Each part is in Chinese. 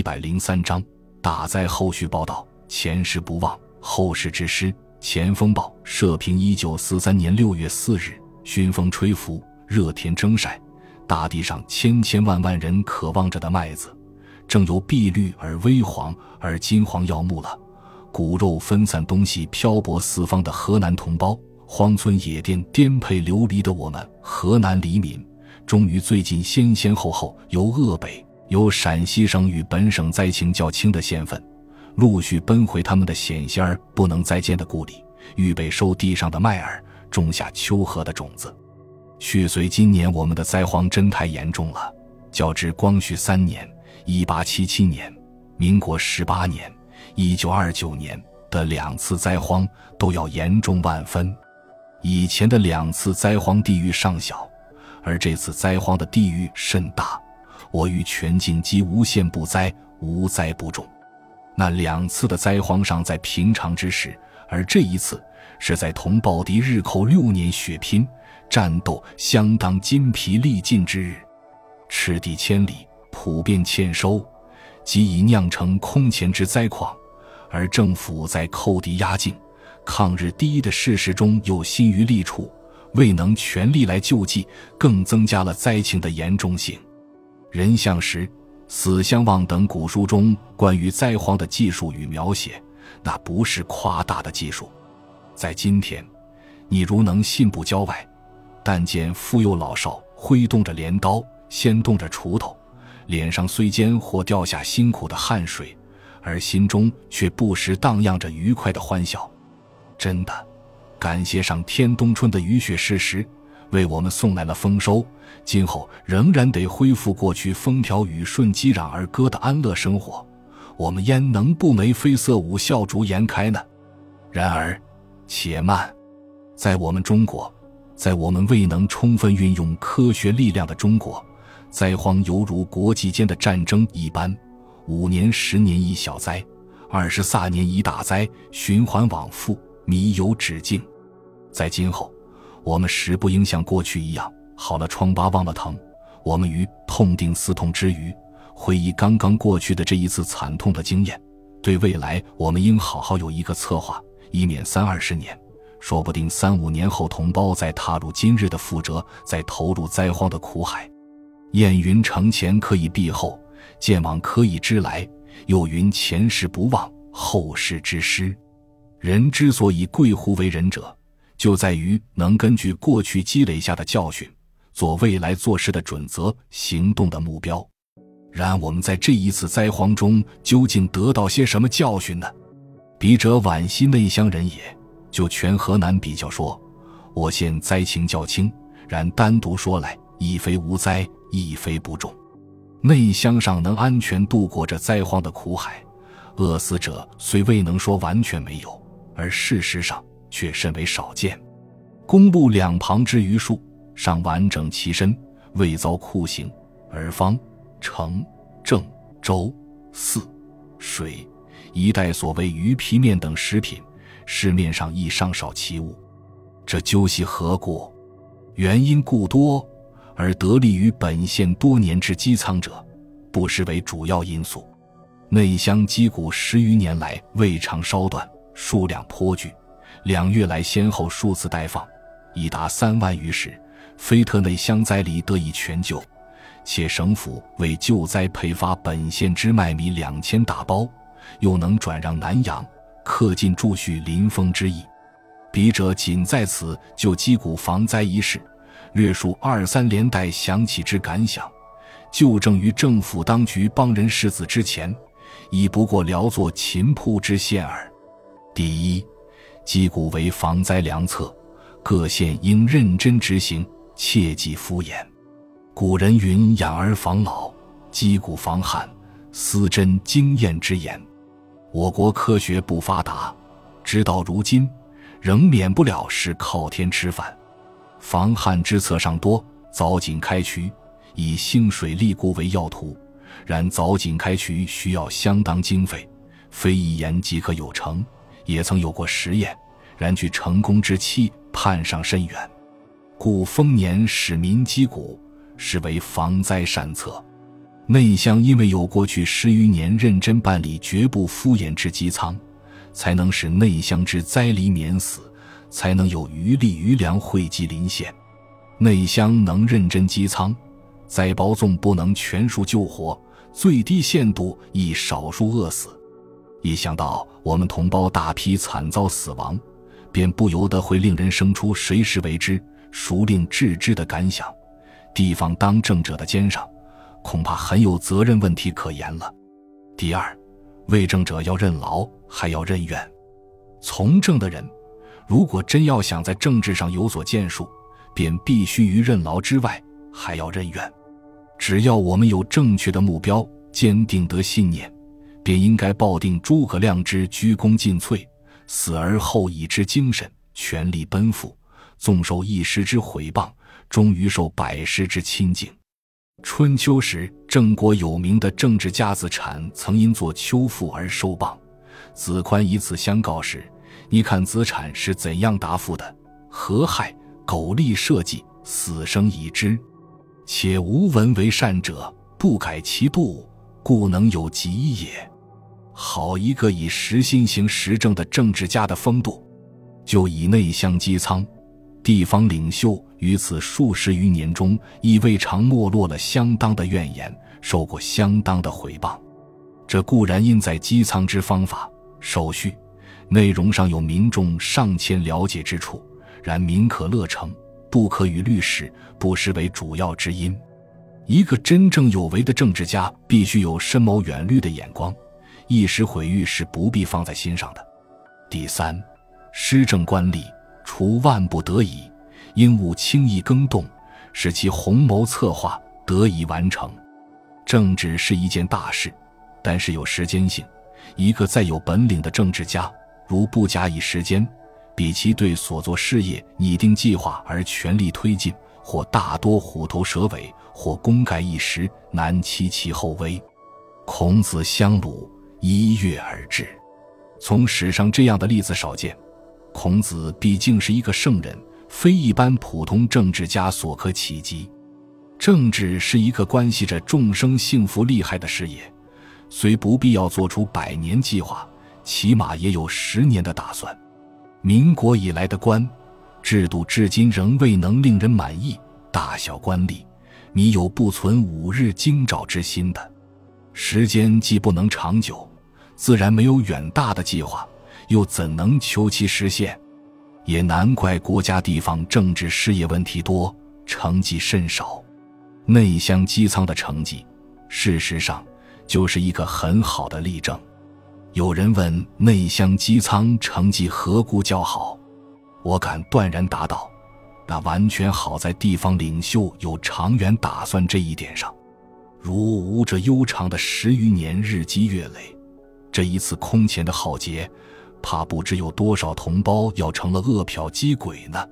一百零三章大灾后续报道：前事不忘，后事之师。前锋报社评：一九四三年六月四日，熏风吹拂，热天蒸晒，大地上千千万万人渴望着的麦子，正由碧绿而微黄而金黄耀目了。骨肉分散东西，漂泊四方的河南同胞，荒村野店颠沛流离的我们，河南黎民，终于最近先先后后由鄂北、由陕西省与本省灾情较轻的县份。陆续奔回他们的险些儿不能再见的故里，预备收地上的麦儿，种下秋禾的种子。续随今年我们的灾荒真太严重了，较之光绪三年（一八七七年）、民国十八年（一九二九年）的两次灾荒都要严重万分。以前的两次灾荒地域尚小，而这次灾荒的地域甚大。我与全境积无限不灾，无灾不种。那两次的灾荒尚在平常之时，而这一次是在同暴敌日寇六年血拼战斗，相当筋疲力尽之日。赤地千里，普遍欠收，即已酿成空前之灾况。而政府在寇敌压境、抗日第一的事实中又心于利处，未能全力来救济，更增加了灾情的严重性。人像时。《死相望》等古书中关于灾荒的记述与描写，那不是夸大的技术。在今天，你如能信步郊外，但见妇幼老少挥动着镰刀，掀动着锄头，脸上虽间或掉下辛苦的汗水，而心中却不时荡漾着愉快的欢笑。真的，感谢上天冬春的雨雪事实。为我们送来了丰收，今后仍然得恢复过去风调雨顺、击壤而歌的安乐生活，我们焉能不眉飞色舞、笑逐颜开呢？然而，且慢，在我们中国，在我们未能充分运用科学力量的中国，灾荒犹如国际间的战争一般，五年、十年一小灾，二十卅年一大灾，循环往复，弥有止境。在今后。我们实不应像过去一样，好了疮疤忘了疼。我们于痛定思痛之余，回忆刚刚过去的这一次惨痛的经验，对未来我们应好好有一个策划，以免三二十年，说不定三五年后，同胞再踏入今日的覆辙，再投入灾荒的苦海。燕云：“承前可以避后，见往可以知来。”又云：“前事不忘，后事之师。”人之所以贵乎为人者。就在于能根据过去积累下的教训，做未来做事的准则、行动的目标。然我们在这一次灾荒中究竟得到些什么教训呢？笔者惋惜内乡人也，就全河南比较说，我县灾情较轻，然单独说来，亦非无灾，亦非不重。内乡上能安全度过这灾荒的苦海，饿死者虽未能说完全没有，而事实上。却甚为少见。公路两旁之榆树尚完整其身，未遭酷刑；而方、城、郑、周、泗、水一带所谓鱼皮面等食品，市面上亦尚少其物。这究系何故？原因故多，而得利于本县多年之积仓者，不失为主要因素。内乡积谷十余年来未尝稍断，数量颇巨。两月来，先后数次待放，已达三万余石。非特内乡灾里得以全救，且省府为救灾配发本县之麦米两千大包，又能转让南阳，恪尽助恤临风之意。笔者仅在此就击鼓防灾一事，略述二三连带想起之感想，就正于政府当局帮人世子之前，已不过聊作秦铺之线耳。第一。击鼓为防灾良策，各县应认真执行，切忌敷衍。古人云：“养儿防老，击鼓防旱。”思真经验之言。我国科学不发达，直到如今，仍免不了是靠天吃饭。防旱之策尚多，凿井开渠，以兴水利固为要途。然凿井开渠需要相当经费，非一言即可有成。也曾有过实验，然距成功之期盼上甚远，故丰年使民击鼓，实为防灾善策。内乡因为有过去十余年认真办理、绝不敷衍之机仓，才能使内乡之灾离免死，才能有余力余粮惠及邻县。内乡能认真机仓，灾包纵不能全数救活，最低限度亦少数饿死。一想到我们同胞大批惨遭死亡，便不由得会令人生出谁是为之、孰令治之的感想。地方当政者的肩上。恐怕很有责任问题可言了。第二，为政者要任劳，还要任怨。从政的人，如果真要想在政治上有所建树，便必须于任劳之外还要任怨。只要我们有正确的目标，坚定得信念，便应该抱定诸葛亮之鞠躬尽瘁，死而后已之精神，全力奔赴，纵受一时之毁谤，终于受百世之亲近。春秋时，郑国有名的政治家子产曾因做秋赋而受谤。子宽以此相告时，你看子产是怎样答复的？何害！苟利社稷，死生已知。且无闻为善者，不改其度，故能有疾也。好一个以实心行实政的政治家的风度，就以内乡机仓。地方领袖于此数十余年中，亦未尝没落了相当的怨言，受过相当的毁谤。这固然因在机舱之方法、手续、内容上有民众尚欠了解之处，然民可乐成，不可与律史不失为主要之因。一个真正有为的政治家，必须有深谋远虑的眼光，一时毁誉是不必放在心上的。第三，施政官吏。除万不得已，应勿轻易更动，使其宏谋策划得以完成。政治是一件大事，但是有时间性。一个再有本领的政治家，如不加以时间，比其对所做事业拟定计划而全力推进，或大多虎头蛇尾，或功盖一时，难期其后危。孔子相鲁，一跃而至。从史上这样的例子少见。孔子毕竟是一个圣人，非一般普通政治家所可企及。政治是一个关系着众生幸福利害的事业，虽不必要做出百年计划，起码也有十年的打算。民国以来的官制度至今仍未能令人满意，大小官吏，你有不存五日惊兆之心的。时间既不能长久，自然没有远大的计划。又怎能求其实现？也难怪国家地方政治事业问题多，成绩甚少。内乡机舱的成绩，事实上就是一个很好的例证。有人问内乡机舱成绩何故较好？我敢断然答道：那完全好在地方领袖有长远打算这一点上。如无这悠长的十余年日积月累，这一次空前的浩劫。怕不知有多少同胞要成了饿殍饥鬼呢？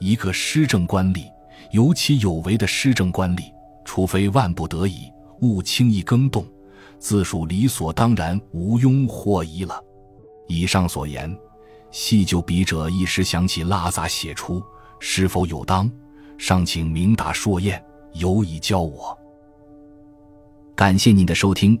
一个施政官吏，尤其有为的施政官吏，除非万不得已，勿轻易更动，自属理所当然，毋庸惑疑了。以上所言，细就笔者一时想起拉杂写出，是否有当？尚请明达硕验，有以教我。感谢您的收听，